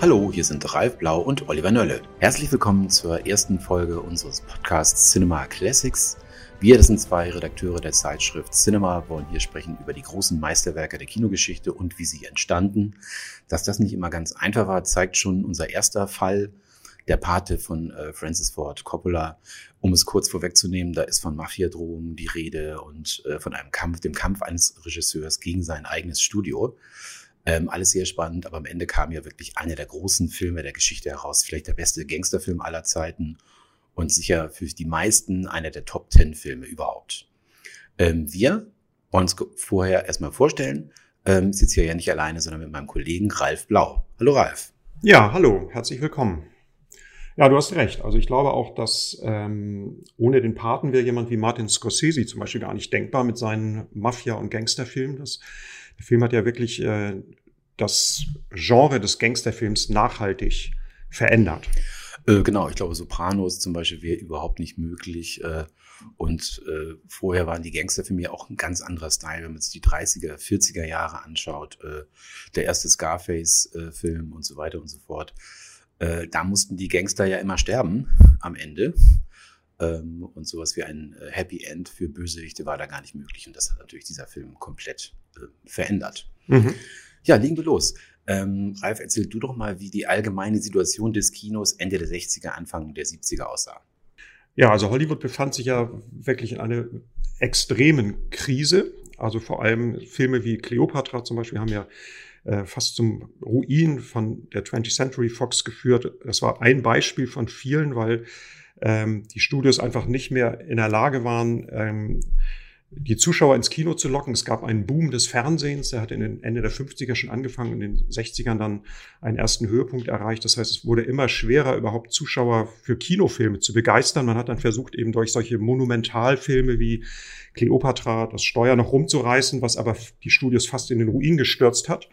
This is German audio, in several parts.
Hallo, hier sind Ralf Blau und Oliver Nölle. Herzlich willkommen zur ersten Folge unseres Podcasts Cinema Classics. Wir, das sind zwei Redakteure der Zeitschrift Cinema, wollen hier sprechen über die großen Meisterwerke der Kinogeschichte und wie sie entstanden. Dass das nicht immer ganz einfach war, zeigt schon unser erster Fall, der Pate von äh, Francis Ford Coppola. Um es kurz vorwegzunehmen, da ist von Mafiadrohungen die Rede und äh, von einem Kampf, dem Kampf eines Regisseurs gegen sein eigenes Studio. Ähm, alles sehr spannend, aber am Ende kam ja wirklich einer der großen Filme der Geschichte heraus. Vielleicht der beste Gangsterfilm aller Zeiten und sicher für die meisten einer der Top Ten Filme überhaupt. Ähm, wir wollen uns vorher erstmal vorstellen. Ähm, sitze hier ja nicht alleine, sondern mit meinem Kollegen Ralf Blau. Hallo Ralf. Ja, hallo, herzlich willkommen. Ja, du hast recht. Also ich glaube auch, dass ähm, ohne den Paten wäre jemand wie Martin Scorsese zum Beispiel gar nicht denkbar mit seinen Mafia- und Gangsterfilmen. Das der Film hat ja wirklich äh, das Genre des Gangsterfilms nachhaltig verändert. Äh, genau, ich glaube, Sopranos zum Beispiel wäre überhaupt nicht möglich. Äh, und äh, vorher waren die Gangsterfilme ja auch ein ganz anderer Style, wenn man sich die 30er, 40er Jahre anschaut. Äh, der erste Scarface-Film und so weiter und so fort. Äh, da mussten die Gangster ja immer sterben am Ende. Ähm, und sowas wie ein äh, Happy End für Bösewichte war da gar nicht möglich. Und das hat natürlich dieser Film komplett äh, verändert. Mhm. Ja, legen wir los. Ähm, Ralf, erzähl du doch mal, wie die allgemeine Situation des Kinos Ende der 60er, Anfang der 70er aussah. Ja, also Hollywood befand sich ja wirklich in einer extremen Krise. Also vor allem Filme wie Cleopatra zum Beispiel haben ja äh, fast zum Ruin von der 20th Century Fox geführt. Das war ein Beispiel von vielen, weil ähm, die Studios einfach nicht mehr in der Lage waren, ähm, die Zuschauer ins Kino zu locken. Es gab einen Boom des Fernsehens, der hat in den Ende der 50er schon angefangen und in den 60ern dann einen ersten Höhepunkt erreicht. Das heißt, es wurde immer schwerer, überhaupt Zuschauer für Kinofilme zu begeistern. Man hat dann versucht, eben durch solche Monumentalfilme wie Cleopatra das Steuer noch rumzureißen, was aber die Studios fast in den Ruin gestürzt hat.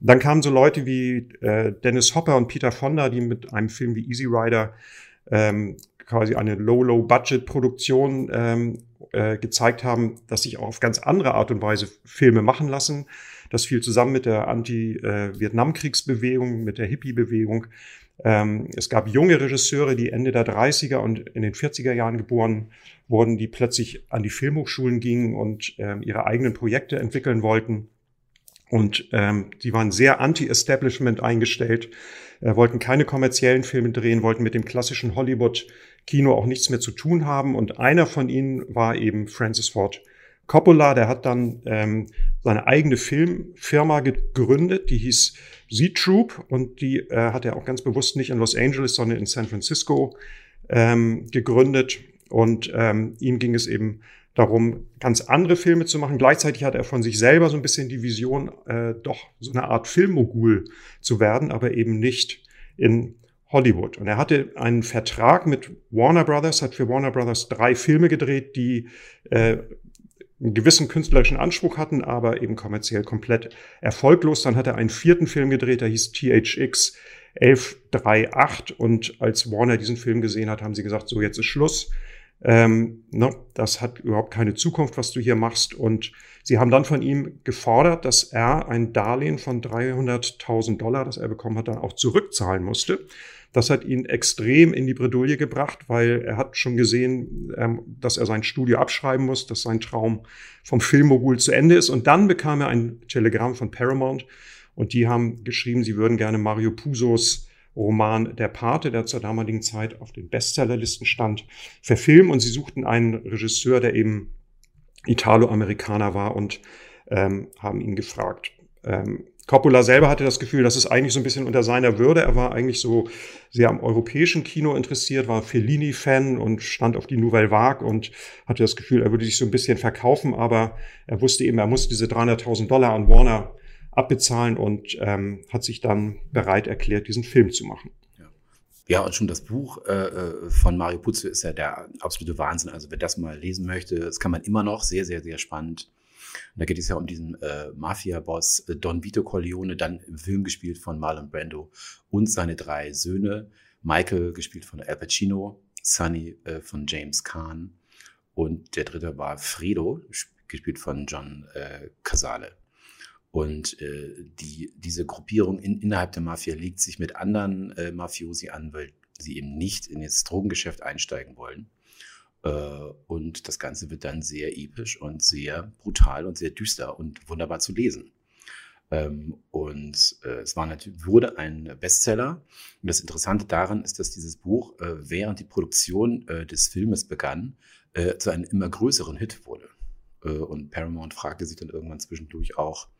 Dann kamen so Leute wie äh, Dennis Hopper und Peter Fonda, die mit einem Film wie Easy Rider ähm, quasi eine Low-Low-Budget-Produktion ähm, äh, gezeigt haben, dass sich auch auf ganz andere Art und Weise Filme machen lassen. Das fiel zusammen mit der Anti-Vietnamkriegsbewegung, mit der Hippie-Bewegung. Ähm, es gab junge Regisseure, die Ende der 30er und in den 40er Jahren geboren wurden, die plötzlich an die Filmhochschulen gingen und ähm, ihre eigenen Projekte entwickeln wollten. Und ähm, die waren sehr anti-Establishment eingestellt, äh, wollten keine kommerziellen Filme drehen, wollten mit dem klassischen Hollywood-Kino auch nichts mehr zu tun haben. Und einer von ihnen war eben Francis Ford Coppola. Der hat dann ähm, seine eigene Filmfirma gegründet, die hieß Z-Troop und die äh, hat er auch ganz bewusst nicht in Los Angeles, sondern in San Francisco ähm, gegründet. Und ähm, ihm ging es eben darum, ganz andere Filme zu machen. Gleichzeitig hat er von sich selber so ein bisschen die Vision, äh, doch so eine Art Filmmogul zu werden, aber eben nicht in Hollywood. Und er hatte einen Vertrag mit Warner Brothers, hat für Warner Brothers drei Filme gedreht, die äh, einen gewissen künstlerischen Anspruch hatten, aber eben kommerziell komplett erfolglos. Dann hat er einen vierten Film gedreht, der hieß THX 1138. Und als Warner diesen Film gesehen hat, haben sie gesagt, so jetzt ist Schluss ähm, ne, das hat überhaupt keine Zukunft, was du hier machst. Und sie haben dann von ihm gefordert, dass er ein Darlehen von 300.000 Dollar, das er bekommen hat, dann auch zurückzahlen musste. Das hat ihn extrem in die Bredouille gebracht, weil er hat schon gesehen, ähm, dass er sein Studio abschreiben muss, dass sein Traum vom Filmmogul zu Ende ist. Und dann bekam er ein Telegramm von Paramount und die haben geschrieben, sie würden gerne Mario Pusos Roman Der Pate, der zur damaligen Zeit auf den Bestsellerlisten stand, verfilmen. Und sie suchten einen Regisseur, der eben Italo-Amerikaner war und ähm, haben ihn gefragt. Ähm, Coppola selber hatte das Gefühl, das ist eigentlich so ein bisschen unter seiner Würde. Er war eigentlich so sehr am europäischen Kino interessiert, war Fellini-Fan und stand auf die Nouvelle Vague und hatte das Gefühl, er würde sich so ein bisschen verkaufen, aber er wusste eben, er musste diese 300.000 Dollar an Warner abbezahlen und ähm, hat sich dann bereit erklärt, diesen Film zu machen. Ja, und schon das Buch äh, äh, von Mario Puzo ist ja der absolute Wahnsinn. Also wer das mal lesen möchte, das kann man immer noch. Sehr, sehr, sehr spannend. Und da geht es ja um diesen äh, Mafia-Boss äh, Don Vito Corleone, dann im Film gespielt von Marlon Brando und seine drei Söhne. Michael, gespielt von Al Pacino, Sonny äh, von James Kahn und der dritte war Fredo, gespielt von John äh, Casale. Und äh, die, diese Gruppierung in, innerhalb der Mafia legt sich mit anderen äh, Mafiosi an, weil sie eben nicht in das Drogengeschäft einsteigen wollen. Äh, und das Ganze wird dann sehr episch und sehr brutal und sehr düster und wunderbar zu lesen. Ähm, und äh, es war natürlich, wurde ein Bestseller. Und das Interessante daran ist, dass dieses Buch, äh, während die Produktion des Filmes begann, zu einem immer größeren Hit wurde. Und Paramount fragte sich dann irgendwann zwischendurch auch,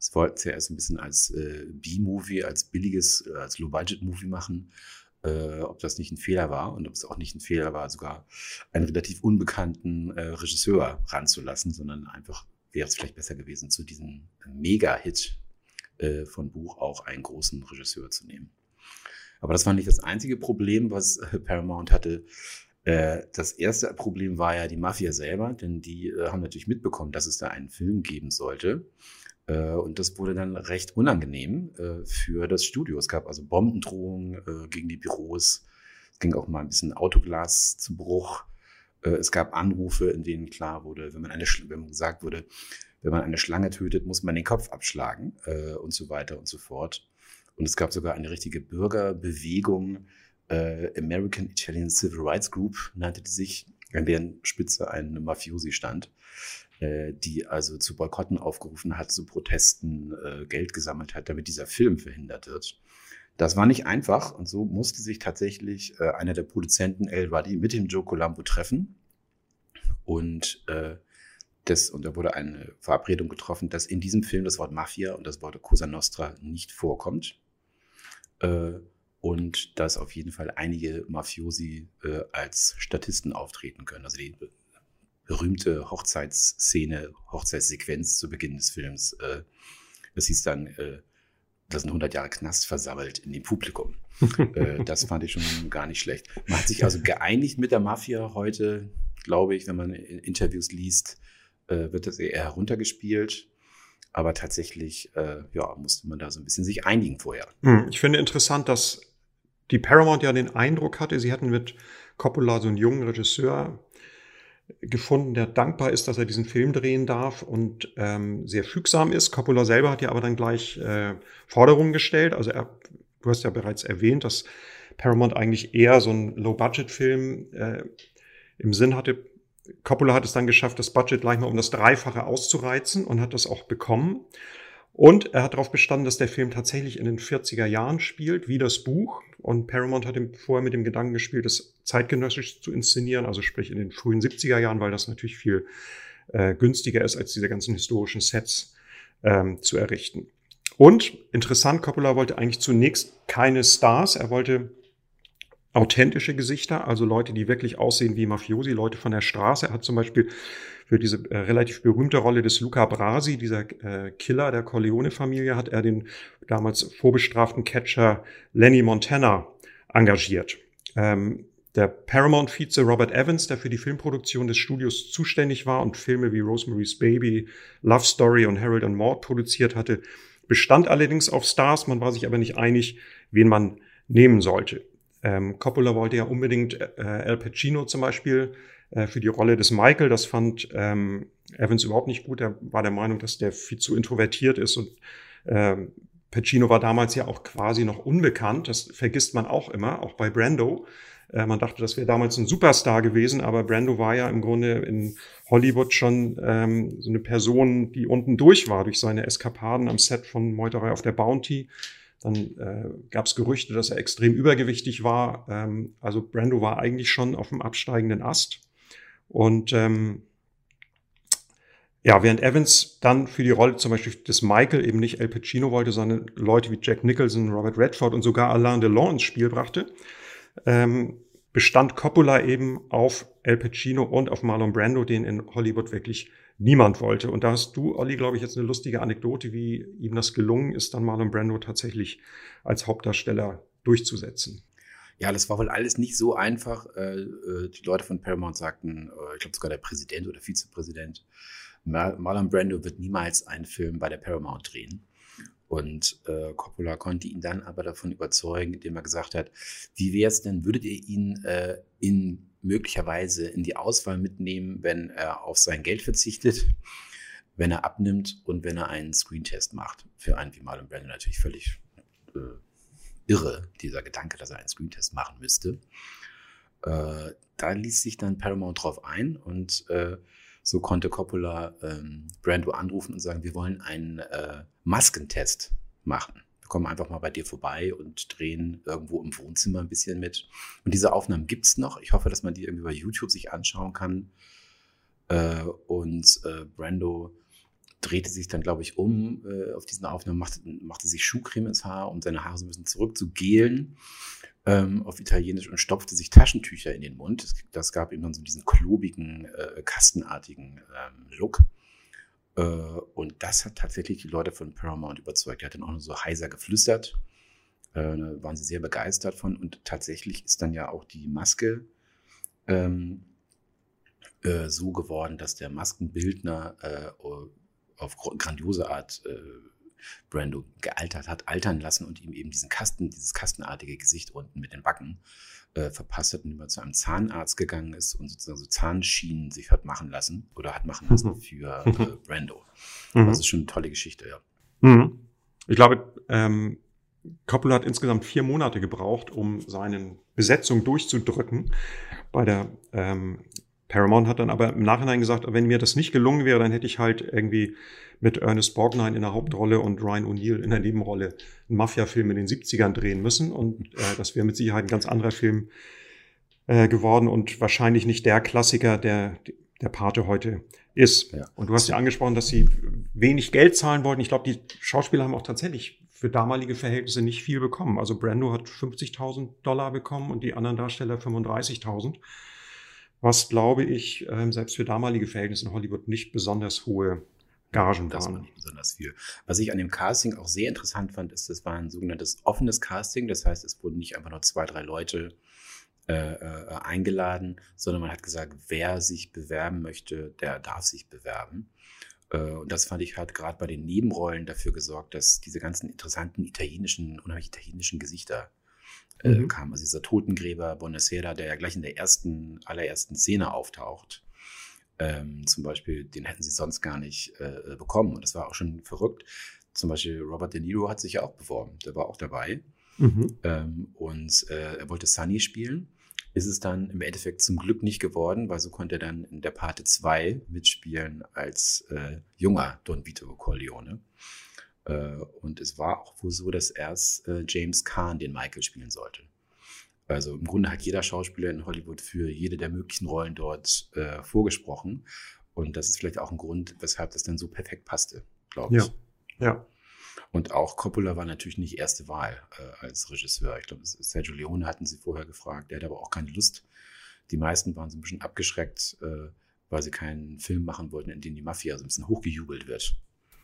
es wollten sie ja erst ein bisschen als äh, B-Movie, als billiges, als Low-Budget-Movie machen, äh, ob das nicht ein Fehler war und ob es auch nicht ein Fehler war, sogar einen relativ unbekannten äh, Regisseur ranzulassen, sondern einfach wäre es vielleicht besser gewesen, zu diesem Mega-Hit äh, von Buch auch einen großen Regisseur zu nehmen. Aber das war nicht das einzige Problem, was äh, Paramount hatte. Äh, das erste Problem war ja die Mafia selber, denn die äh, haben natürlich mitbekommen, dass es da einen Film geben sollte. Äh, und das wurde dann recht unangenehm äh, für das Studio. Es gab also Bombendrohungen äh, gegen die Büros. Es ging auch mal ein bisschen Autoglas zu Bruch. Es gab Anrufe, in denen klar wurde, wenn man, eine, wenn man gesagt wurde, wenn man eine Schlange tötet, muss man den Kopf abschlagen und so weiter und so fort. Und es gab sogar eine richtige Bürgerbewegung, American Italian Civil Rights Group nannte die sich, an deren Spitze ein Mafiosi stand. Äh, die also zu Boykotten aufgerufen hat, zu Protesten äh, Geld gesammelt hat, damit dieser Film verhindert wird. Das war nicht einfach und so musste sich tatsächlich äh, einer der Produzenten El Ruddy mit dem Joe Colombo treffen und äh, das, und da wurde eine Verabredung getroffen, dass in diesem Film das Wort Mafia und das Wort Cosa Nostra nicht vorkommt. Äh, und dass auf jeden Fall einige Mafiosi äh, als Statisten auftreten können. Also die berühmte Hochzeitsszene, Hochzeitssequenz zu Beginn des Films. Äh, das hieß dann, äh, da sind 100 Jahre Knast versammelt in dem Publikum. äh, das fand ich schon gar nicht schlecht. Man hat sich also geeinigt mit der Mafia heute, glaube ich, wenn man Interviews liest, äh, wird das eher heruntergespielt. Aber tatsächlich, äh, ja, musste man da so ein bisschen sich einigen vorher. Hm, ich finde interessant, dass die Paramount ja den Eindruck hatte, sie hatten mit Coppola so einen jungen Regisseur gefunden, der dankbar ist, dass er diesen Film drehen darf und ähm, sehr fügsam ist. Coppola selber hat ja aber dann gleich äh, Forderungen gestellt. Also er, du hast ja bereits erwähnt, dass Paramount eigentlich eher so ein Low-Budget-Film äh, im Sinn hatte. Coppola hat es dann geschafft, das Budget gleich mal um das Dreifache auszureizen und hat das auch bekommen. Und er hat darauf bestanden, dass der Film tatsächlich in den 40er Jahren spielt, wie das Buch. Und Paramount hat vorher mit dem Gedanken gespielt, das zeitgenössisch zu inszenieren, also sprich in den frühen 70er Jahren, weil das natürlich viel äh, günstiger ist, als diese ganzen historischen Sets ähm, zu errichten. Und interessant, Coppola wollte eigentlich zunächst keine Stars, er wollte authentische Gesichter, also Leute, die wirklich aussehen wie Mafiosi, Leute von der Straße. Er hat zum Beispiel für diese äh, relativ berühmte Rolle des Luca Brasi, dieser äh, Killer der Corleone-Familie, hat er den damals vorbestraften Catcher Lenny Montana engagiert. Ähm, der Paramount-Vize Robert Evans, der für die Filmproduktion des Studios zuständig war und Filme wie Rosemary's Baby, Love Story und Harold and Maud produziert hatte, bestand allerdings auf Stars. Man war sich aber nicht einig, wen man nehmen sollte. Ähm, Coppola wollte ja unbedingt äh, Al Pacino zum Beispiel äh, für die Rolle des Michael. Das fand ähm, Evans überhaupt nicht gut. Er war der Meinung, dass der viel zu introvertiert ist und ähm, Pacino war damals ja auch quasi noch unbekannt. Das vergisst man auch immer, auch bei Brando. Äh, man dachte, das wäre damals ein Superstar gewesen, aber Brando war ja im Grunde in Hollywood schon ähm, so eine Person, die unten durch war durch seine Eskapaden am Set von Meuterei auf der Bounty. Dann äh, gab es Gerüchte, dass er extrem übergewichtig war. Ähm, also Brando war eigentlich schon auf dem absteigenden Ast. Und ähm, ja, während Evans dann für die Rolle zum Beispiel des Michael eben nicht El Pacino wollte, sondern Leute wie Jack Nicholson, Robert Redford und sogar Alain Delon ins Spiel brachte, ähm, bestand Coppola eben auf El Pacino und auf Marlon Brando, den in Hollywood wirklich niemand wollte. Und da hast du, Olli, glaube ich, jetzt eine lustige Anekdote, wie ihm das gelungen ist, dann Marlon Brando tatsächlich als Hauptdarsteller durchzusetzen. Ja, das war wohl alles nicht so einfach. Äh, äh, die Leute von Paramount sagten, äh, ich glaube sogar der Präsident oder Vizepräsident, Marlon Brando wird niemals einen Film bei der Paramount drehen. Und äh, Coppola konnte ihn dann aber davon überzeugen, indem er gesagt hat, wie wäre es denn, würdet ihr ihn äh, in möglicherweise in die Auswahl mitnehmen, wenn er auf sein Geld verzichtet? wenn er abnimmt und wenn er einen Screentest macht. Für einen wie Marlon Brando natürlich völlig äh, irre, dieser Gedanke, dass er einen Screentest machen müsste. Äh, da ließ sich dann Paramount drauf ein und äh, so konnte Coppola ähm, Brando anrufen und sagen, wir wollen einen äh, Maskentest machen. Kommen einfach mal bei dir vorbei und drehen irgendwo im Wohnzimmer ein bisschen mit. Und diese Aufnahmen gibt es noch. Ich hoffe, dass man die irgendwie bei YouTube sich anschauen kann. Äh, und äh, Brando drehte sich dann, glaube ich, um äh, auf diesen Aufnahmen, machte, machte sich Schuhcreme ins Haar, um seine Haare so ein bisschen zurück zu gelen ähm, auf Italienisch und stopfte sich Taschentücher in den Mund. Das, gab ihm dann so diesen klobigen, kastenartigen ähm, Look. Äh, und das hat tatsächlich die Leute von Paramount überzeugt. Er hat dann auch nur so heiser geflüstert. Äh, da waren sie sehr begeistert von. Und tatsächlich ist dann ja auch die Maske ähm, äh, so geworden, dass der Maskenbildner äh, auf grandiose Art äh, Brando gealtert hat, altern lassen und ihm eben diesen Kasten, dieses kastenartige Gesicht unten mit den Backen äh, verpasst hat, indem er zu einem Zahnarzt gegangen ist und sozusagen so Zahnschienen sich hat machen lassen oder hat machen lassen für äh, Brando. Mhm. Das ist schon eine tolle Geschichte, ja. Mhm. Ich glaube, ähm, Coppola hat insgesamt vier Monate gebraucht, um seine Besetzung durchzudrücken bei der ähm, Paramount hat dann aber im Nachhinein gesagt, wenn mir das nicht gelungen wäre, dann hätte ich halt irgendwie mit Ernest Borgnine in der Hauptrolle und Ryan O'Neill in der Nebenrolle einen Mafia-Film in den 70ern drehen müssen. Und äh, das wäre mit Sicherheit ein ganz anderer Film äh, geworden und wahrscheinlich nicht der Klassiker, der der Pate heute ist. Ja. Und du hast ja angesprochen, dass sie wenig Geld zahlen wollten. Ich glaube, die Schauspieler haben auch tatsächlich für damalige Verhältnisse nicht viel bekommen. Also Brando hat 50.000 Dollar bekommen und die anderen Darsteller 35.000 was, glaube ich, ähm, selbst für damalige Verhältnisse in Hollywood nicht besonders hohe Gagen das waren. war nicht besonders viel. Was ich an dem Casting auch sehr interessant fand, ist, das war ein sogenanntes offenes Casting. Das heißt, es wurden nicht einfach nur zwei, drei Leute äh, äh, eingeladen, sondern man hat gesagt, wer sich bewerben möchte, der darf sich bewerben. Äh, und das fand ich hat gerade bei den Nebenrollen dafür gesorgt, dass diese ganzen interessanten italienischen, unheimlich italienischen Gesichter äh, mhm. kam. Also dieser Totengräber Bonacera, der ja gleich in der ersten, allerersten Szene auftaucht. Ähm, zum Beispiel, den hätten sie sonst gar nicht äh, bekommen. Und das war auch schon verrückt. Zum Beispiel Robert De Niro hat sich ja auch beworben. Der war auch dabei. Mhm. Ähm, und äh, er wollte Sunny spielen. Ist es dann im Endeffekt zum Glück nicht geworden, weil so konnte er dann in der Parte 2 mitspielen als äh, junger Don Vito Corleone. Äh, und es war auch wohl so, dass erst äh, James Kahn den Michael spielen sollte. Also im Grunde hat jeder Schauspieler in Hollywood für jede der möglichen Rollen dort äh, vorgesprochen. Und das ist vielleicht auch ein Grund, weshalb das dann so perfekt passte, glaube ich. Ja. ja. Und auch Coppola war natürlich nicht erste Wahl äh, als Regisseur. Ich glaube, Sergio Leone hatten sie vorher gefragt. Der hatte aber auch keine Lust. Die meisten waren so ein bisschen abgeschreckt, äh, weil sie keinen Film machen wollten, in dem die Mafia so ein bisschen hochgejubelt wird.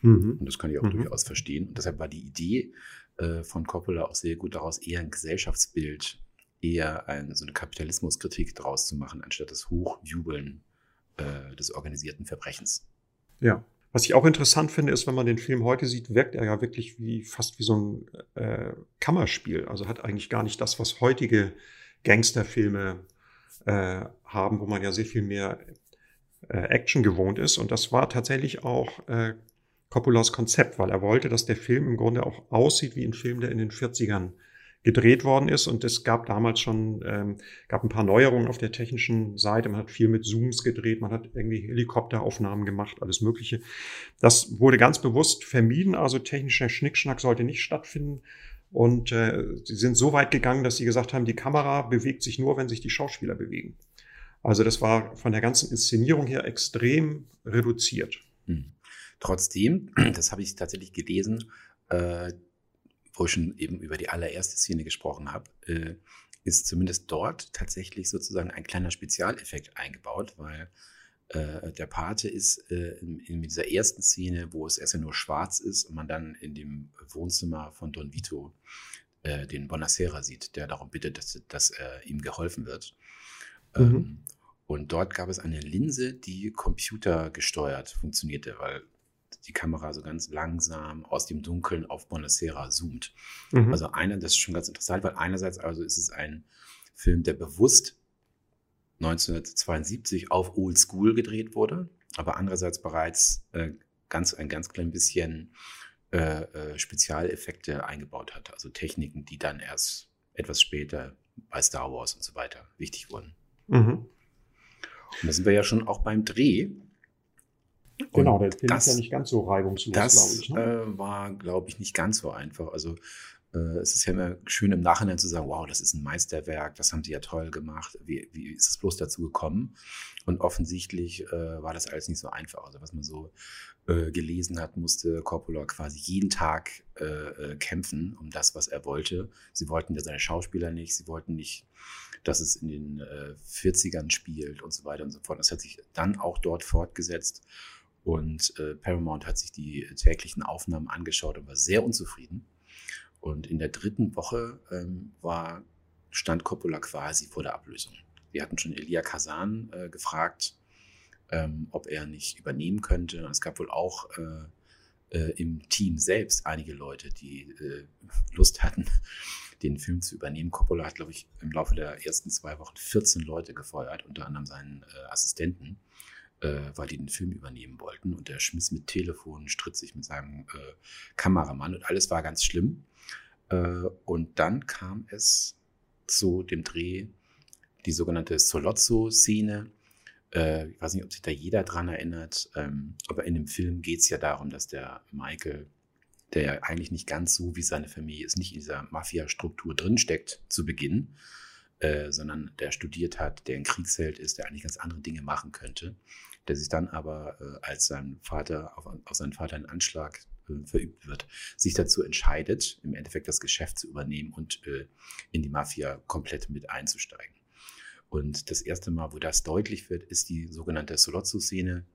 Mhm. Und das kann ich auch mhm. durchaus verstehen. Und deshalb war die Idee äh, von Coppola auch sehr gut daraus, eher ein Gesellschaftsbild, eher ein, so eine Kapitalismuskritik daraus zu machen, anstatt das Hochjubeln äh, des organisierten Verbrechens. Ja. Was ich auch interessant finde, ist, wenn man den Film heute sieht, wirkt er ja wirklich wie fast wie so ein äh, Kammerspiel. Also hat eigentlich gar nicht das, was heutige Gangsterfilme äh, haben, wo man ja sehr viel mehr äh, Action gewohnt ist. Und das war tatsächlich auch äh, Coppolas Konzept, weil er wollte, dass der Film im Grunde auch aussieht wie ein Film, der in den 40ern gedreht worden ist. Und es gab damals schon, ähm, gab ein paar Neuerungen auf der technischen Seite. Man hat viel mit Zooms gedreht, man hat irgendwie Helikopteraufnahmen gemacht, alles Mögliche. Das wurde ganz bewusst vermieden. Also technischer Schnickschnack sollte nicht stattfinden. Und äh, sie sind so weit gegangen, dass sie gesagt haben, die Kamera bewegt sich nur, wenn sich die Schauspieler bewegen. Also das war von der ganzen Inszenierung her extrem reduziert. Hm. Trotzdem, das habe ich tatsächlich gelesen, äh, wo ich schon eben über die allererste Szene gesprochen habe, äh, ist zumindest dort tatsächlich sozusagen ein kleiner Spezialeffekt eingebaut, weil äh, der Pate ist äh, in, in, dieser ersten Szene, wo es erst ja nur schwarz ist und man dann in dem Wohnzimmer von Don Vito äh, den Bonacera sieht, der darum bittet, dass, dass ihm geholfen wird. Mhm. Ähm, und dort gab es eine Linse, die computergesteuert funktionierte, weil die Kamera so ganz langsam aus dem Dunkeln auf Bonacera zoomt. Mhm. Also einer, das ist schon ganz interessant, weil einerseits also ist es ein Film, der bewusst 1972 auf Old School gedreht wurde, aber andererseits bereits äh, ganz, ein ganz klein bisschen äh, äh, Spezialeffekte eingebaut hat. Also Techniken, die dann erst etwas später bei Star Wars und so weiter wichtig wurden. Mhm. Und da sind wir ja schon auch beim Dreh. Genau, der Film das, ist ja nicht ganz so reibungslos, glaube ich. Ne? Äh, war, glaube ich, nicht ganz so einfach. Also äh, es ist ja immer schön im Nachhinein zu sagen, wow, das ist ein Meisterwerk, das haben sie ja toll gemacht. Wie, wie ist es bloß dazu gekommen? Und offensichtlich äh, war das alles nicht so einfach. Also was man so äh, gelesen hat, musste Coppola quasi jeden Tag äh, äh, kämpfen um das, was er wollte. Sie wollten ja seine Schauspieler nicht, sie wollten nicht, dass es in den 40ern spielt und so weiter und so fort. Das hat sich dann auch dort fortgesetzt. Und Paramount hat sich die täglichen Aufnahmen angeschaut und war sehr unzufrieden und in der dritten Woche ähm, war, stand Coppola quasi vor der Ablösung. Wir hatten schon Elia Kazan äh, gefragt, ähm, ob er nicht übernehmen könnte. Es gab wohl auch äh, äh, im Team selbst einige Leute, die äh, Lust hatten, den Film zu übernehmen. Coppola hat, glaube ich, im Laufe der ersten zwei Wochen 14 Leute gefeuert, unter anderem seinen äh, Assistenten äh, weil die den Film übernehmen wollten. Und er schmiss mit Telefon, stritt sich mit seinem äh, Kameramann und alles war ganz schlimm. Äh, und dann kam es zu dem Dreh, die sogenannte Solozzo-Szene. Äh, ich weiß nicht, ob sich da jeder dran erinnert, ähm, aber in dem Film geht es ja darum, dass der Michael, der ja eigentlich nicht ganz so wie seine Familie ist, nicht in dieser Mafia-Struktur drinsteckt zu Beginn, äh, sondern der studiert hat, der ein Kriegsheld ist, der eigentlich ganz andere Dinge machen könnte, der sich dann aber äh, als sein Vater auf, auf seinen Vater einen Anschlag äh, verübt wird, sich dazu entscheidet, im Endeffekt das Geschäft zu übernehmen und äh, in die Mafia komplett mit einzusteigen. Und das erste Mal, wo das deutlich wird, ist die sogenannte Solozzo-Szene.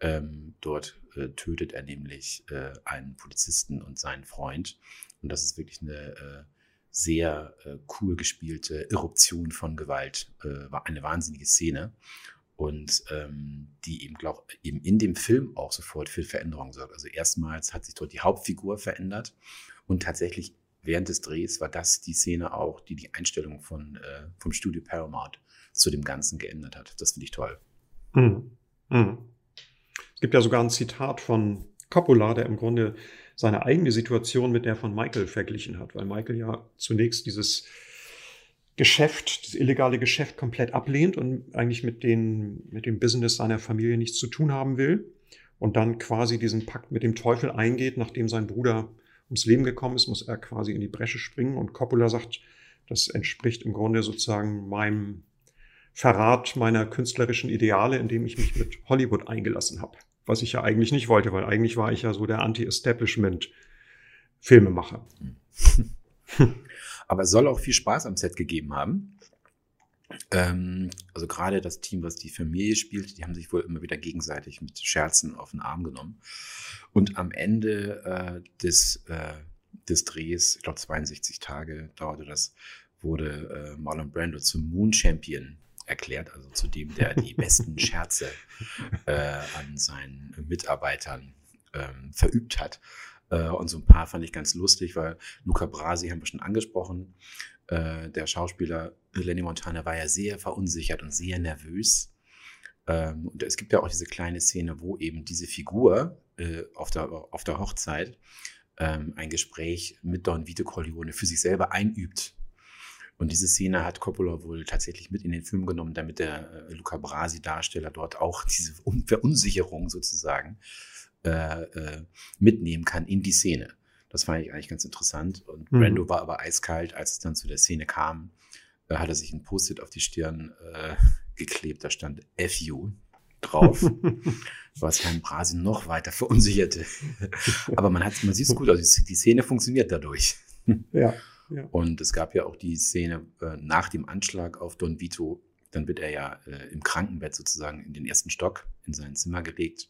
Ähm, dort äh, tötet er nämlich äh, einen Polizisten und seinen Freund. Und das ist wirklich eine äh, sehr äh, cool gespielte Eruption von Gewalt. Äh, war eine wahnsinnige Szene. Und ähm, die eben, glaube eben in dem Film auch sofort für Veränderungen sorgt. Also erstmals hat sich dort die Hauptfigur verändert und tatsächlich während des Drehs war das die Szene auch, die die Einstellung von, äh, vom Studio Paramount zu dem Ganzen geändert hat. Das finde ich toll. Mhm. Mhm. Es gibt ja sogar ein Zitat von Coppola, der im Grunde seine eigene Situation mit der von Michael verglichen hat, weil Michael ja zunächst dieses Geschäft, das illegale Geschäft komplett ablehnt und eigentlich mit, den, mit dem Business seiner Familie nichts zu tun haben will und dann quasi diesen Pakt mit dem Teufel eingeht, nachdem sein Bruder ums Leben gekommen ist, muss er quasi in die Bresche springen und Coppola sagt, das entspricht im Grunde sozusagen meinem Verrat meiner künstlerischen Ideale, indem ich mich mit Hollywood eingelassen habe was ich ja eigentlich nicht wollte, weil eigentlich war ich ja so der Anti-Establishment-Filmemacher. Aber es soll auch viel Spaß am Set gegeben haben. Ähm, also gerade das Team, was die Familie spielt, die haben sich wohl immer wieder gegenseitig mit Scherzen auf den Arm genommen. Und am Ende äh, des, äh, des Drehs, ich glaube 62 Tage dauerte das, wurde äh, Marlon Brando zum Moon Champion erklärt, also zu dem, der die besten Scherze äh, an seinen Mitarbeitern ähm, verübt hat. Äh, und so ein paar fand ich ganz lustig, weil Luca Brasi haben wir schon angesprochen. Äh, der Schauspieler Lenny Montana war ja sehr verunsichert und sehr nervös. Ähm, und es gibt ja auch diese kleine Szene, wo eben diese Figur äh, auf, der, auf der Hochzeit ähm, ein Gespräch mit Don Vito Corleone für sich selber einübt und diese Szene hat Coppola wohl tatsächlich mit in den Film genommen, damit der äh, Luca Brasi-Darsteller dort auch diese Verunsicherung sozusagen äh, äh, mitnehmen kann in die Szene. Das fand ich eigentlich ganz interessant. Und mhm. Brando war aber eiskalt, als es dann zu der Szene kam, äh, hat er sich ein Post-it auf die Stirn äh, geklebt. Da stand FU drauf, was Herrn Brasi noch weiter verunsicherte. aber man man sieht es gut aus. Die Szene funktioniert dadurch. Ja. Und es gab ja auch die Szene äh, nach dem Anschlag auf Don Vito. Dann wird er ja äh, im Krankenbett sozusagen in den ersten Stock in sein Zimmer gelegt.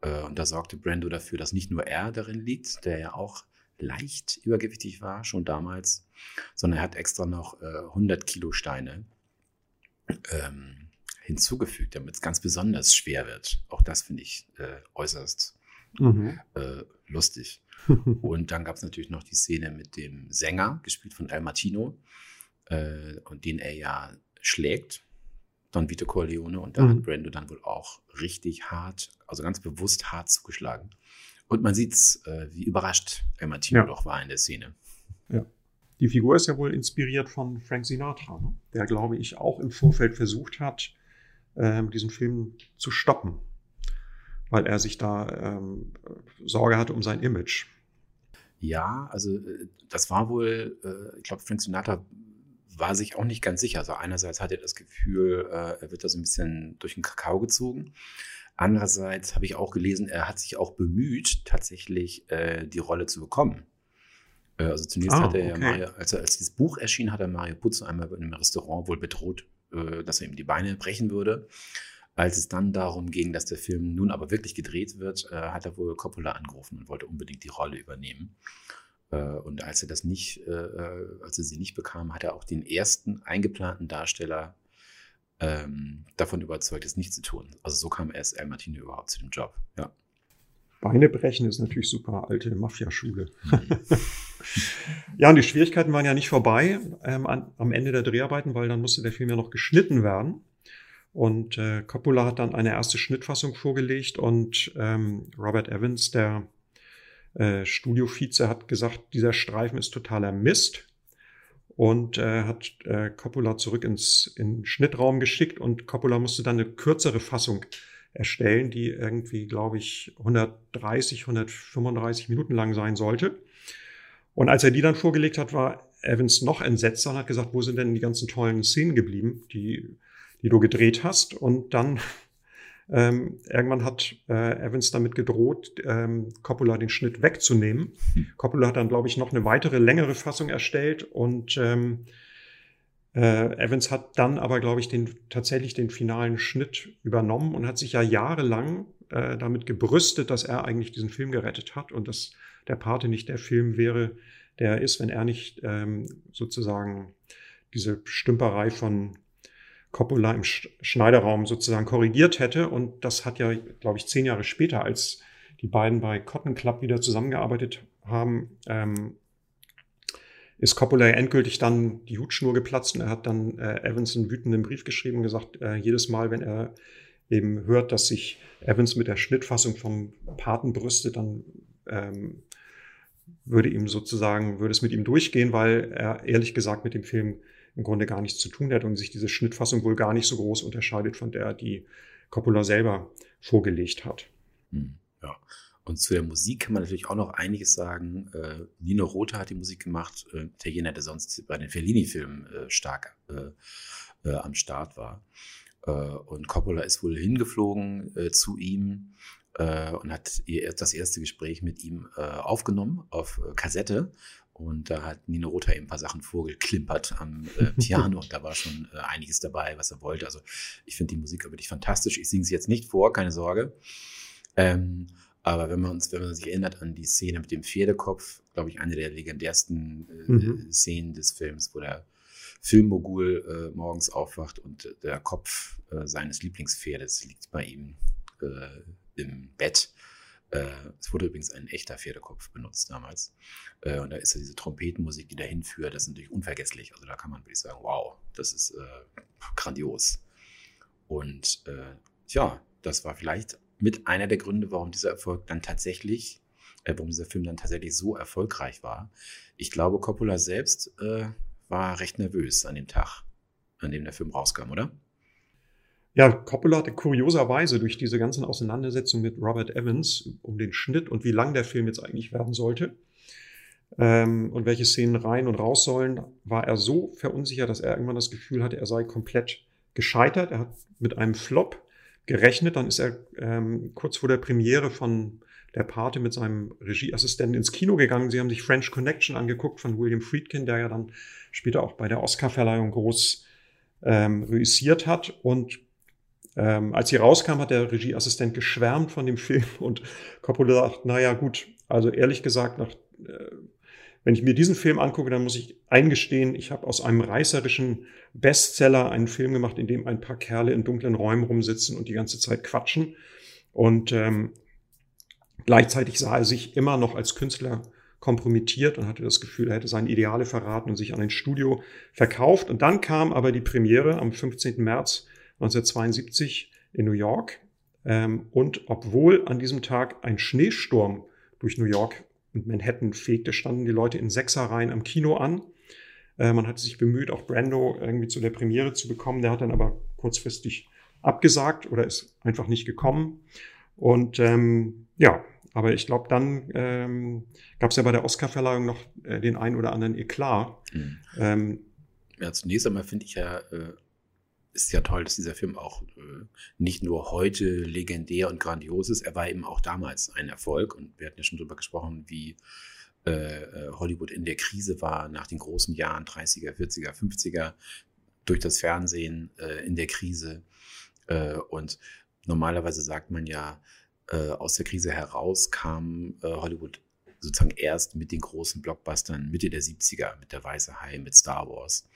Äh, und da sorgte Brando dafür, dass nicht nur er darin liegt, der ja auch leicht übergewichtig war, schon damals, sondern er hat extra noch 100 äh, Kilo Steine ähm, hinzugefügt, damit es ganz besonders schwer wird. Auch das finde ich äh, äußerst mhm. Äh, lustig. und dann gab es natürlich noch die Szene mit dem Sänger, gespielt von El Martino, äh, und den er ja schlägt. Don Vito Corleone. Und da mhm. hat Brando dann wohl auch richtig hart, also ganz bewusst hart zugeschlagen. Und man sieht's, äh, wie überrascht El Martino ja. doch war in der Szene. Ja. Die Figur ist ja wohl inspiriert von Frank Sinatra, ne? der, glaube ich, auch im Vorfeld versucht hat, ähm, diesen Film zu stoppen, weil er sich da ähm, Sorge hatte um sein Image. Ja, also äh, das war wohl, äh, ich glaube, Frank Sinatra war sich auch nicht ganz sicher. Also einerseits hatte er das Gefühl, äh, er wird da so ein bisschen durch den Kakao gezogen. Andererseits habe ich auch gelesen, er hat sich auch bemüht, tatsächlich äh, die Rolle zu bekommen. Äh, also zunächst ah, hat er ja Mario, als, als dieses Buch erschien, hat er Mario Puzo einmal in einem Restaurant wohl bedroht, äh, dass er ihm die Beine brechen würde. Als es dann darum ging, dass der Film nun aber wirklich gedreht wird, äh, hat er wohl Coppola angerufen und wollte unbedingt die Rolle übernehmen. Äh, und als er das nicht, äh, als er sie nicht bekam, hat er auch den ersten eingeplanten Darsteller ähm, davon überzeugt, es nicht zu tun. Also so kam erst El Martino überhaupt zu dem Job. Ja. Beine brechen ist natürlich super, alte Mafia-Schule. Mhm. ja, und die Schwierigkeiten waren ja nicht vorbei ähm, an, am Ende der Dreharbeiten, weil dann musste der Film ja noch geschnitten werden. Und äh, Coppola hat dann eine erste Schnittfassung vorgelegt und ähm, Robert Evans, der äh, Studio-Vize, hat gesagt, dieser Streifen ist totaler Mist und äh, hat äh, Coppola zurück ins in Schnittraum geschickt und Coppola musste dann eine kürzere Fassung erstellen, die irgendwie, glaube ich, 130, 135 Minuten lang sein sollte. Und als er die dann vorgelegt hat, war Evans noch entsetzt und hat gesagt, wo sind denn die ganzen tollen Szenen geblieben, die, die du gedreht hast? Und dann ähm, irgendwann hat äh, Evans damit gedroht, ähm, Coppola den Schnitt wegzunehmen. Hm. Coppola hat dann, glaube ich, noch eine weitere längere Fassung erstellt und ähm, äh, Evans hat dann aber, glaube ich, den, tatsächlich den finalen Schnitt übernommen und hat sich ja jahrelang äh, damit gebrüstet, dass er eigentlich diesen Film gerettet hat und dass der Pate nicht der Film wäre, der er ist, wenn er nicht ähm, sozusagen diese Stümperei von Coppola im Schneiderraum sozusagen korrigiert hätte. Und das hat ja, glaube ich, zehn Jahre später, als die beiden bei Cotton Club wieder zusammengearbeitet haben, ähm, ist Coppola endgültig dann die Hutschnur geplatzt und er hat dann äh, Evans einen wütenden Brief geschrieben und gesagt, äh, jedes Mal, wenn er eben hört, dass sich Evans mit der Schnittfassung vom Paten brüstet, dann ähm, würde ihm sozusagen, würde es mit ihm durchgehen, weil er ehrlich gesagt mit dem Film im Grunde gar nichts zu tun hat und sich diese Schnittfassung wohl gar nicht so groß unterscheidet von der, die Coppola selber vorgelegt hat. Hm, ja. Und zu der Musik kann man natürlich auch noch einiges sagen. Äh, Nino Rota hat die Musik gemacht, äh, Italiener, der sonst bei den Fellini-Filmen äh, stark am Start war. Und Coppola ist wohl hingeflogen zu ihm und hat das erste Gespräch mit ihm aufgenommen auf Kassette. Und da hat Nino Rota eben ein paar Sachen vorgeklimpert am äh, Piano und da war schon äh, einiges dabei, was er wollte. Also ich finde die Musik wirklich fantastisch. Ich singe sie jetzt nicht vor, keine Sorge. Ähm, aber wenn man uns, wenn man sich erinnert an die Szene mit dem Pferdekopf, glaube ich, eine der legendärsten äh, mhm. Szenen des Films, wo der Filmmogul äh, morgens aufwacht und der Kopf äh, seines Lieblingspferdes liegt bei ihm äh, im Bett. Äh, es wurde übrigens ein echter Pferdekopf benutzt damals. Äh, und da ist ja diese Trompetenmusik, die dahin führt, das ist natürlich unvergesslich. Also da kann man wirklich sagen, wow, das ist grandios. Und ja, das war vielleicht mit einer der Gründe, warum dieser Erfolg dann tatsächlich, äh, warum dieser Film dann tatsächlich so erfolgreich war. Ich glaube, Coppola selbst äh, war recht nervös an dem Tag, an dem der Film rauskam, oder? Ja, Coppola hatte kurioserweise durch diese ganzen Auseinandersetzungen mit Robert Evans um den Schnitt und wie lang der Film jetzt eigentlich werden sollte ähm, und welche Szenen rein und raus sollen, war er so verunsichert, dass er irgendwann das Gefühl hatte, er sei komplett gescheitert. Er hat mit einem Flop gerechnet. Dann ist er ähm, kurz vor der Premiere von der Pate mit seinem Regieassistenten ins Kino gegangen. Sie haben sich French Connection angeguckt von William Friedkin, der ja dann später auch bei der Oscarverleihung groß ähm, reüssiert hat. Und ähm, als sie rauskam, hat der Regieassistent geschwärmt von dem Film und Coppola sagt, naja gut, also ehrlich gesagt, nach äh, wenn ich mir diesen Film angucke, dann muss ich eingestehen, ich habe aus einem reißerischen Bestseller einen Film gemacht, in dem ein paar Kerle in dunklen Räumen rumsitzen und die ganze Zeit quatschen. Und ähm, gleichzeitig sah er sich immer noch als Künstler kompromittiert und hatte das Gefühl, er hätte seine Ideale verraten und sich an ein Studio verkauft. Und dann kam aber die Premiere am 15. März 1972 in New York. Ähm, und obwohl an diesem Tag ein Schneesturm durch New York und Manhattan fegte, standen die Leute in Sechserreihen am Kino an. Äh, man hatte sich bemüht, auch Brando irgendwie zu der Premiere zu bekommen. Der hat dann aber kurzfristig abgesagt oder ist einfach nicht gekommen. Und ähm, ja, aber ich glaube, dann ähm, gab es ja bei der Oscarverleihung noch äh, den einen oder anderen Eklat. Mhm. Ähm, ja, zunächst einmal finde ich ja, äh, ist ja toll, dass dieser Film auch äh, nicht nur heute legendär und grandios ist, er war eben auch damals ein Erfolg. Und wir hatten ja schon drüber gesprochen, wie äh, äh Hollywood in der Krise war nach den großen Jahren 30er, 40er, 50er durch das Fernsehen äh, in der Krise. Äh, und normalerweise sagt man ja, äh, aus der Krise heraus kam Hollywood sozusagen erst mit den großen Blockbustern Mitte der 70er, mit der Weiße Hai, mit Star Wars.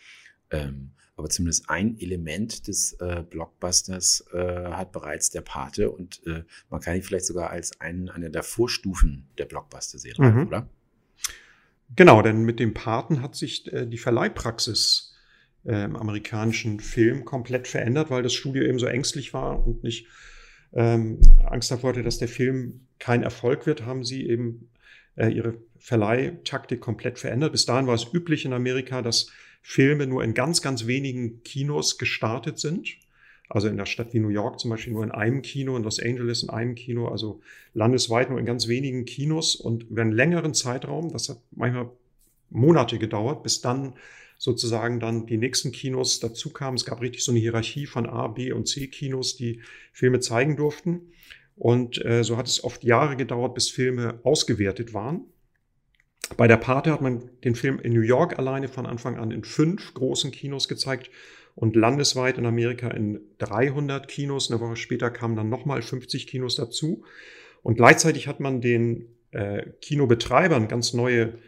Ähm, aber zumindest ein Element des äh, Blockbusters äh, hat bereits der Pate und äh, man kann ihn vielleicht sogar als einen, eine der Vorstufen der Blockbuster sehen, mhm. oder? Genau, denn mit dem Paten hat sich äh, die Verleihpraxis im amerikanischen Film komplett verändert, weil das Studio eben so ängstlich war und nicht ähm, Angst davor hatte, dass der Film kein Erfolg wird, haben sie eben äh, ihre Verleihtaktik komplett verändert. Bis dahin war es üblich in Amerika, dass Filme nur in ganz, ganz wenigen Kinos gestartet sind. Also in der Stadt wie New York zum Beispiel nur in einem Kino, in Los Angeles in einem Kino, also landesweit nur in ganz wenigen Kinos und über einen längeren Zeitraum, das hat manchmal Monate gedauert, bis dann sozusagen dann die nächsten Kinos dazu kamen. Es gab richtig so eine Hierarchie von A, B und C Kinos, die Filme zeigen durften. Und äh, so hat es oft Jahre gedauert, bis Filme ausgewertet waren. Bei der Pate hat man den Film in New York alleine von Anfang an in fünf großen Kinos gezeigt und landesweit in Amerika in 300 Kinos. Eine Woche später kamen dann nochmal 50 Kinos dazu. Und gleichzeitig hat man den äh, Kinobetreibern ganz neue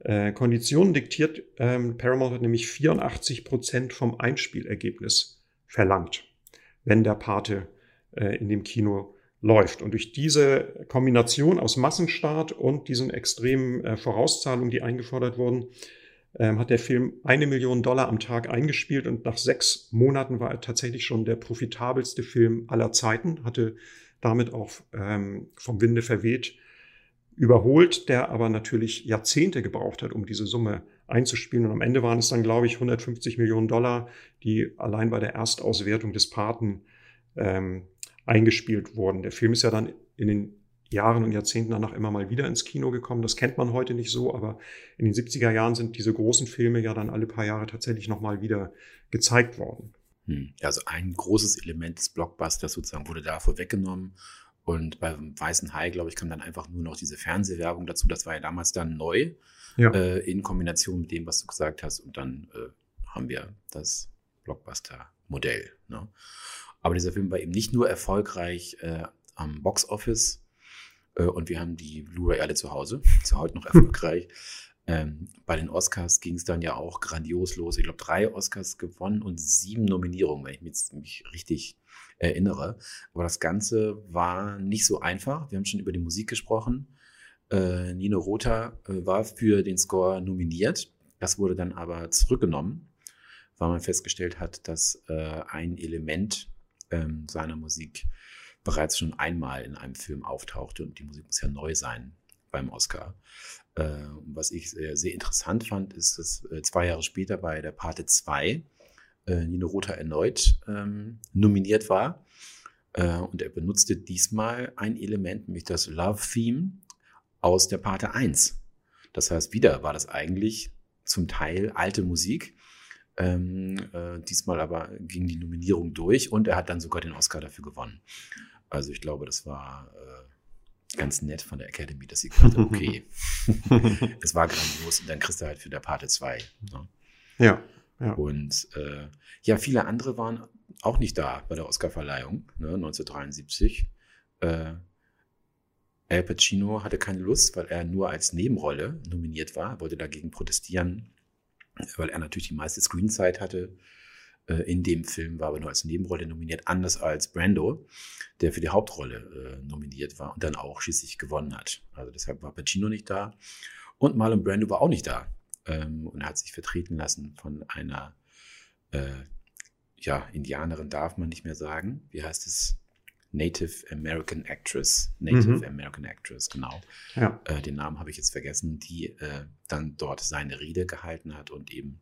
äh, Konditionen diktiert. Ähm, Paramount hat nämlich 84 Prozent vom Einspielergebnis verlangt, wenn der Pate äh, in dem Kino läuft. Und durch diese Kombination aus Massenstart und diesen extremen äh, Vorauszahlungen, die eingefordert wurden, ähm, hat der Film eine Million Dollar am Tag eingespielt und nach sechs Monaten war er tatsächlich schon der profitabelste Film aller Zeiten, hatte damit auch ähm, vom Winde verweht überholt, der aber natürlich Jahrzehnte gebraucht hat, um diese Summe einzuspielen. Und am Ende waren es dann, glaube ich, 150 Millionen Dollar, die allein bei der Erstauswertung des Paten ähm, eingespielt wurden. Der Film ist ja dann in den Jahren und Jahrzehnten danach immer mal wieder ins Kino gekommen. Das kennt man heute nicht so, aber in den 70er Jahren sind diese großen Filme ja dann alle paar Jahre tatsächlich nochmal wieder gezeigt worden. Hm. Also ein großes Element des Blockbusters sozusagen wurde da vorweggenommen und beim Weißen Hai, glaube ich, kam dann einfach nur noch diese Fernsehwerbung dazu. Das war ja damals dann neu ja. äh, in Kombination mit dem, was du gesagt hast. Und dann äh, haben wir das Blockbuster-Modell. Ne? Aber dieser Film war eben nicht nur erfolgreich äh, am Box-Office äh, und wir haben die Blu-ray alle zu Hause, ist heute noch erfolgreich. Ähm, bei den Oscars ging es dann ja auch grandios los. Ich glaube, drei Oscars gewonnen und sieben Nominierungen, wenn ich mich, mich richtig erinnere. Aber das Ganze war nicht so einfach. Wir haben schon über die Musik gesprochen. Äh, Nino Rota äh, war für den Score nominiert. Das wurde dann aber zurückgenommen, weil man festgestellt hat, dass äh, ein Element ähm, seiner Musik bereits schon einmal in einem Film auftauchte und die Musik muss ja neu sein beim Oscar. Äh, was ich sehr, sehr, interessant fand, ist, dass äh, zwei Jahre später bei der Parte 2 äh, Nino Rota erneut ähm, nominiert war. Äh, und er benutzte diesmal ein Element, nämlich das Love Theme aus der Parte 1. Das heißt, wieder war das eigentlich zum Teil alte Musik. Ähm, äh, diesmal aber ging die Nominierung durch und er hat dann sogar den Oscar dafür gewonnen. Also ich glaube, das war äh, ganz nett von der Academy, dass sie gesagt haben, okay, es war grandios und dann kriegst du halt für der Parte 2. Ne? Ja. Ja. Und äh, ja, viele andere waren auch nicht da bei der Oscarverleihung ne, 1973. Äh, Al Pacino hatte keine Lust, weil er nur als Nebenrolle nominiert war, wollte dagegen protestieren, weil er natürlich die meiste Screenzeit hatte äh, in dem Film, war aber nur als Nebenrolle nominiert, anders als Brando, der für die Hauptrolle äh, nominiert war und dann auch schließlich gewonnen hat. Also deshalb war Pacino nicht da und Marlon Brando war auch nicht da ähm, und hat sich vertreten lassen von einer äh, ja, Indianerin darf man nicht mehr sagen. Wie heißt es? Native American Actress. Native mhm. American Actress, genau. Ja. Äh, den Namen habe ich jetzt vergessen, die äh, dann dort seine Rede gehalten hat und eben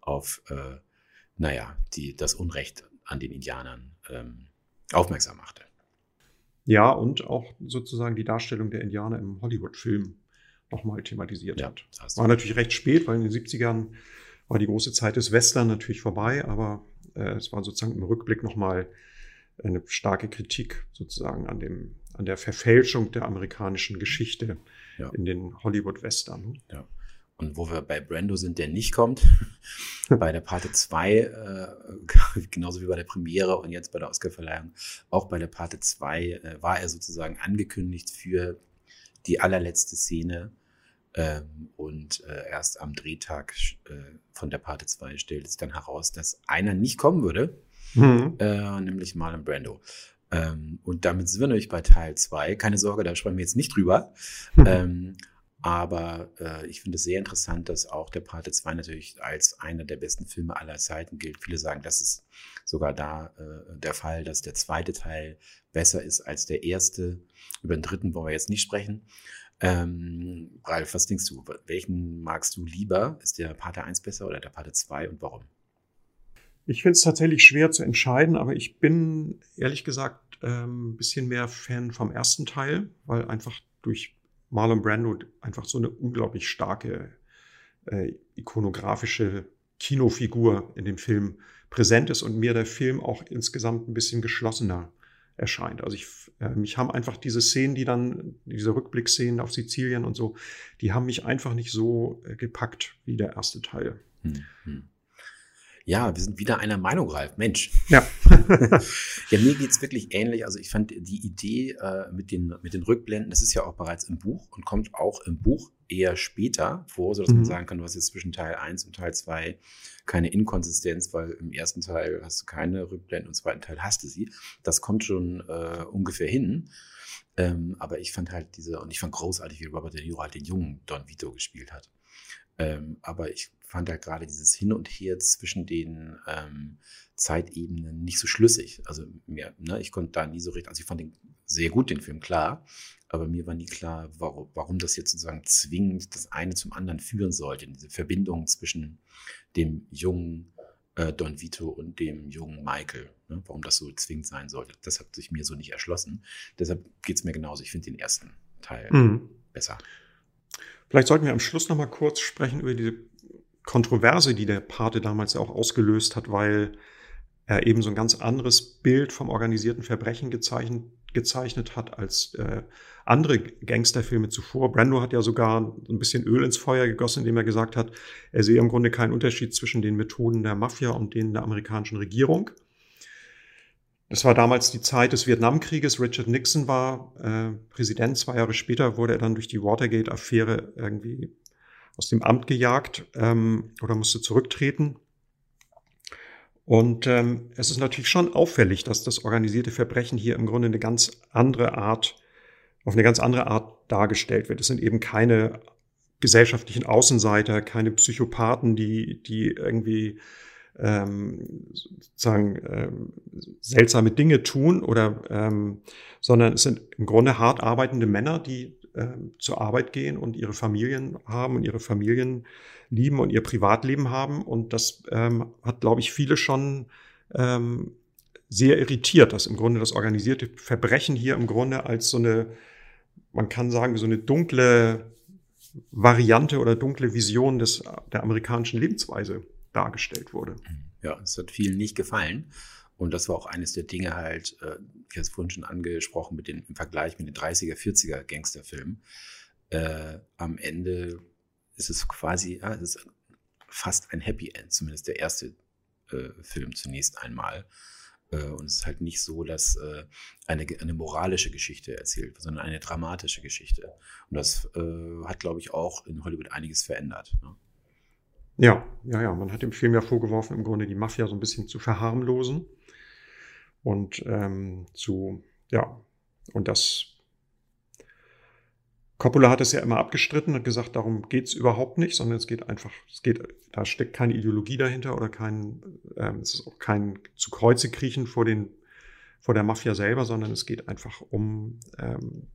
auf, äh, naja, die, das Unrecht an den Indianern ähm, aufmerksam machte. Ja, und auch sozusagen die Darstellung der Indianer im Hollywood-Film nochmal thematisiert ja, hat. War natürlich recht spät, weil in den 70ern war die große Zeit des Western natürlich vorbei, aber äh, es war sozusagen im Rückblick nochmal eine starke Kritik sozusagen an dem, an der Verfälschung der amerikanischen Geschichte ja. in den Hollywood-Western. Ja. Und wo wir bei Brando sind, der nicht kommt, bei der Parte 2, äh, genauso wie bei der Premiere und jetzt bei der Oscarverleihung, auch bei der Parte 2 äh, war er sozusagen angekündigt für die allerletzte Szene. Ähm, und äh, erst am Drehtag äh, von der Parte 2 stellt es dann heraus, dass einer nicht kommen würde, mhm. Äh, nämlich Marlon Brando. Ähm, und damit sind wir nämlich bei Teil 2. Keine Sorge, da sprechen wir jetzt nicht drüber. Mhm. Ähm, aber äh, ich finde es sehr interessant, dass auch der Pate 2 natürlich als einer der besten Filme aller Zeiten gilt. Viele sagen, das ist sogar da äh, der Fall, dass der zweite Teil besser ist als der erste. Über den dritten wollen wir jetzt nicht sprechen. Ähm, Ralf, was denkst du? Welchen magst du lieber? Ist der Pate 1 besser oder der Pate 2 und warum? Ich finde es tatsächlich schwer zu entscheiden, aber ich bin ehrlich gesagt ähm, ein bisschen mehr Fan vom ersten Teil, weil einfach durch Marlon Brando einfach so eine unglaublich starke äh, ikonografische Kinofigur in dem Film präsent ist und mir der Film auch insgesamt ein bisschen geschlossener erscheint. Also ich, äh, mich haben einfach diese Szenen, die dann, diese Rückblickszenen auf Sizilien und so, die haben mich einfach nicht so äh, gepackt wie der erste Teil. Hm, hm. Ja, wir sind wieder einer Meinung, Ralf. Mensch. Ja. ja, mir geht's wirklich ähnlich. Also ich fand die Idee äh, mit, den, mit den Rückblenden, das ist ja auch bereits im Buch und kommt auch im Buch eher später vor, sodass mhm. man sagen kann, du hast jetzt zwischen Teil 1 und Teil 2 keine Inkonsistenz, weil im ersten Teil hast du keine Rückblenden und im zweiten Teil hast du sie. Das kommt schon äh, ungefähr hin. Ähm, aber ich fand halt diese, und ich fand großartig, wie Robert De Niro halt den jungen Don Vito gespielt hat. Ähm, aber ich fand halt gerade dieses Hin und Her zwischen den ähm, Zeitebenen nicht so schlüssig. Also mir, ne, ich konnte da nie so richtig, also ich fand den sehr gut, den Film, klar, aber mir war nie klar, warum, warum das jetzt sozusagen zwingend das eine zum anderen führen sollte, diese Verbindung zwischen dem jungen äh, Don Vito und dem jungen Michael, ne, warum das so zwingend sein sollte. Das hat sich mir so nicht erschlossen. Deshalb geht es mir genauso. Ich finde den ersten Teil mhm. besser. Vielleicht sollten wir am Schluss noch mal kurz sprechen über diese Kontroverse, die der Pate damals ja auch ausgelöst hat, weil er eben so ein ganz anderes Bild vom organisierten Verbrechen gezeichnet, gezeichnet hat als äh, andere Gangsterfilme zuvor. Brando hat ja sogar ein bisschen Öl ins Feuer gegossen, indem er gesagt hat, er sehe im Grunde keinen Unterschied zwischen den Methoden der Mafia und denen der amerikanischen Regierung. Das war damals die Zeit des Vietnamkrieges. Richard Nixon war äh, Präsident. Zwei Jahre später wurde er dann durch die Watergate-Affäre irgendwie aus dem Amt gejagt ähm, oder musste zurücktreten. Und ähm, es ist natürlich schon auffällig, dass das organisierte Verbrechen hier im Grunde eine ganz andere Art, auf eine ganz andere Art dargestellt wird. Es sind eben keine gesellschaftlichen Außenseiter, keine Psychopathen, die, die irgendwie ähm, sozusagen ähm, seltsame Dinge tun oder ähm, sondern es sind im Grunde hart arbeitende Männer, die ähm, zur Arbeit gehen und ihre Familien haben und ihre Familien lieben und ihr Privatleben haben. Und das ähm, hat, glaube ich, viele schon ähm, sehr irritiert, dass im Grunde das organisierte Verbrechen hier im Grunde als so eine, man kann sagen, so eine dunkle Variante oder dunkle Vision des, der amerikanischen Lebensweise dargestellt wurde. Ja, es hat vielen nicht gefallen. Und das war auch eines der Dinge halt, äh, ich habe es vorhin schon angesprochen, mit den, im Vergleich mit den 30er, 40er Gangsterfilmen. Äh, am Ende ist es quasi, ja, es ist fast ein Happy End, zumindest der erste äh, Film zunächst einmal. Äh, und es ist halt nicht so, dass äh, eine, eine moralische Geschichte erzählt wird, sondern eine dramatische Geschichte. Und das äh, hat, glaube ich, auch in Hollywood einiges verändert. Ne? Ja, ja, ja. Man hat dem Film ja vorgeworfen, im Grunde die Mafia so ein bisschen zu verharmlosen und ähm, zu, ja, und das Coppola hat es ja immer abgestritten und gesagt, darum geht's überhaupt nicht, sondern es geht einfach, es geht, da steckt keine Ideologie dahinter oder kein, ähm, es ist auch kein zu Kreuze kriechen vor den, vor der Mafia selber, sondern es geht einfach um, ähm,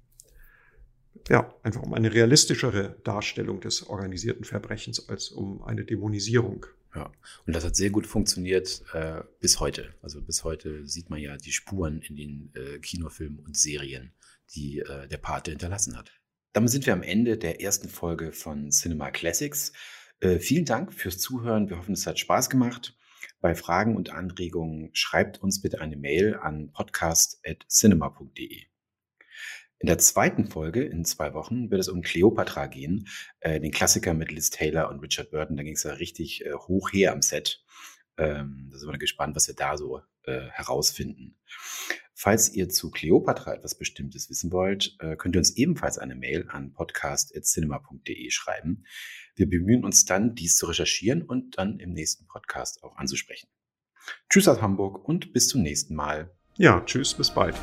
ja, einfach um eine realistischere Darstellung des organisierten Verbrechens als um eine Dämonisierung. Ja, und das hat sehr gut funktioniert äh, bis heute. Also bis heute sieht man ja die Spuren in den äh, Kinofilmen und Serien, die äh, der Pate hinterlassen hat. Damit sind wir am Ende der ersten Folge von Cinema Classics. Äh, vielen Dank fürs Zuhören. Wir hoffen, es hat Spaß gemacht. Bei Fragen und Anregungen schreibt uns bitte eine Mail an podcast.cinema.de. In der zweiten Folge in zwei Wochen wird es um Cleopatra gehen, äh, den Klassiker mit Liz Taylor und Richard Burton. Da ging es ja richtig äh, hoch her am Set. Ähm, da sind wir gespannt, was wir da so äh, herausfinden. Falls ihr zu Cleopatra etwas Bestimmtes wissen wollt, äh, könnt ihr uns ebenfalls eine Mail an podcast.cinema.de schreiben. Wir bemühen uns dann, dies zu recherchieren und dann im nächsten Podcast auch anzusprechen. Tschüss aus Hamburg und bis zum nächsten Mal. Ja, tschüss, bis bald.